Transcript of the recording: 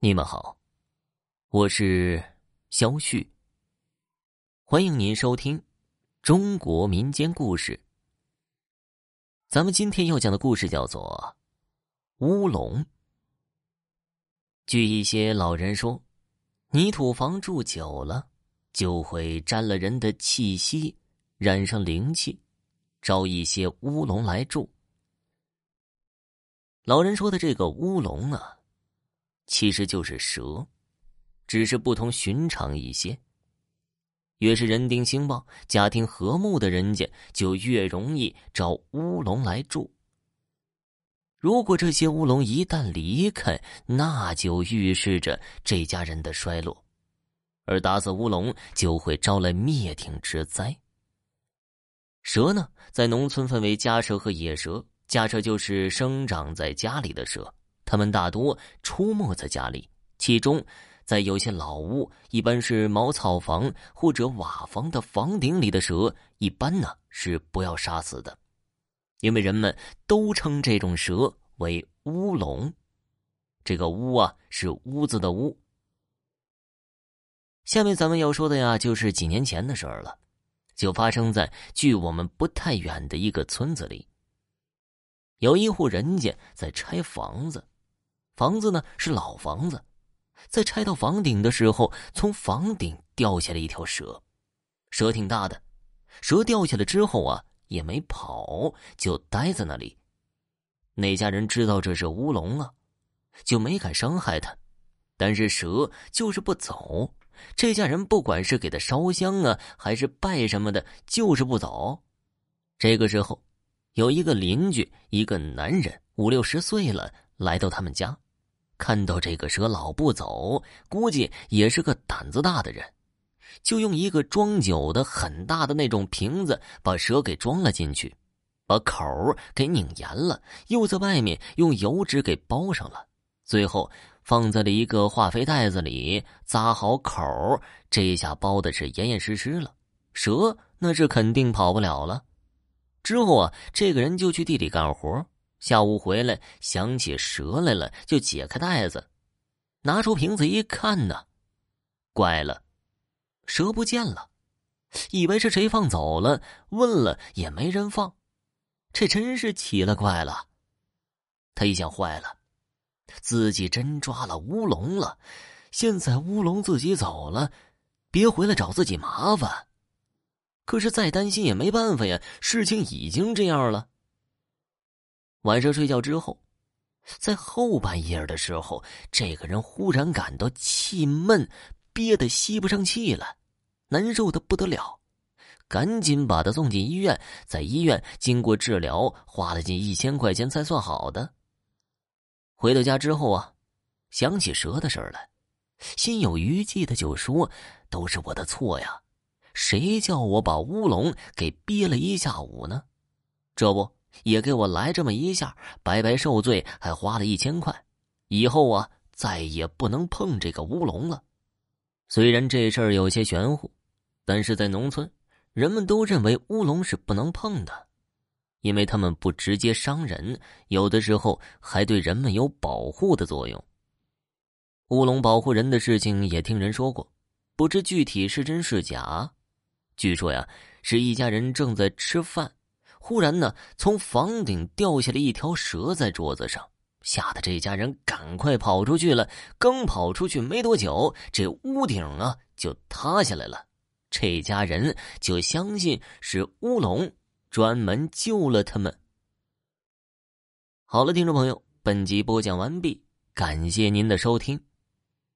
你们好，我是肖旭。欢迎您收听中国民间故事。咱们今天要讲的故事叫做《乌龙》。据一些老人说，泥土房住久了，就会沾了人的气息，染上灵气，招一些乌龙来住。老人说的这个乌龙啊。其实就是蛇，只是不同寻常一些。越是人丁兴旺、家庭和睦的人家，就越容易招乌龙来住。如果这些乌龙一旦离开，那就预示着这家人的衰落，而打死乌龙就会招来灭顶之灾。蛇呢，在农村分为家蛇和野蛇，家蛇就是生长在家里的蛇。他们大多出没在家里，其中，在有些老屋，一般是茅草房或者瓦房的房顶里的蛇，一般呢是不要杀死的，因为人们都称这种蛇为乌龙。这个“乌”啊，是屋子的“屋”。下面咱们要说的呀，就是几年前的事儿了，就发生在距我们不太远的一个村子里，有一户人家在拆房子。房子呢是老房子，在拆到房顶的时候，从房顶掉下来一条蛇，蛇挺大的。蛇掉下来之后啊，也没跑，就待在那里。那家人知道这是乌龙啊，就没敢伤害它。但是蛇就是不走，这家人不管是给他烧香啊，还是拜什么的，就是不走。这个时候，有一个邻居，一个男人，五六十岁了，来到他们家。看到这个蛇老不走，估计也是个胆子大的人，就用一个装酒的很大的那种瓶子把蛇给装了进去，把口给拧严了，又在外面用油纸给包上了，最后放在了一个化肥袋子里，扎好口，这下包的是严严实实了，蛇那是肯定跑不了了。之后啊，这个人就去地里干活。下午回来，想起蛇来了，就解开袋子，拿出瓶子一看呢，怪了，蛇不见了，以为是谁放走了，问了也没人放，这真是奇了怪了。他一想，坏了，自己真抓了乌龙了，现在乌龙自己走了，别回来找自己麻烦。可是再担心也没办法呀，事情已经这样了。晚上睡觉之后，在后半夜的时候，这个人忽然感到气闷，憋得吸不上气了，难受的不得了，赶紧把他送进医院。在医院经过治疗，花了近一千块钱才算好的。回到家之后啊，想起蛇的事儿来，心有余悸的就说：“都是我的错呀，谁叫我把乌龙给憋了一下午呢？这不。”也给我来这么一下，白白受罪，还花了一千块。以后啊，再也不能碰这个乌龙了。虽然这事儿有些玄乎，但是在农村，人们都认为乌龙是不能碰的，因为他们不直接伤人，有的时候还对人们有保护的作用。乌龙保护人的事情也听人说过，不知具体是真是假。据说呀，是一家人正在吃饭。忽然呢，从房顶掉下来一条蛇在桌子上，吓得这家人赶快跑出去了。刚跑出去没多久，这屋顶啊就塌下来了。这家人就相信是乌龙专门救了他们。好了，听众朋友，本集播讲完毕，感谢您的收听。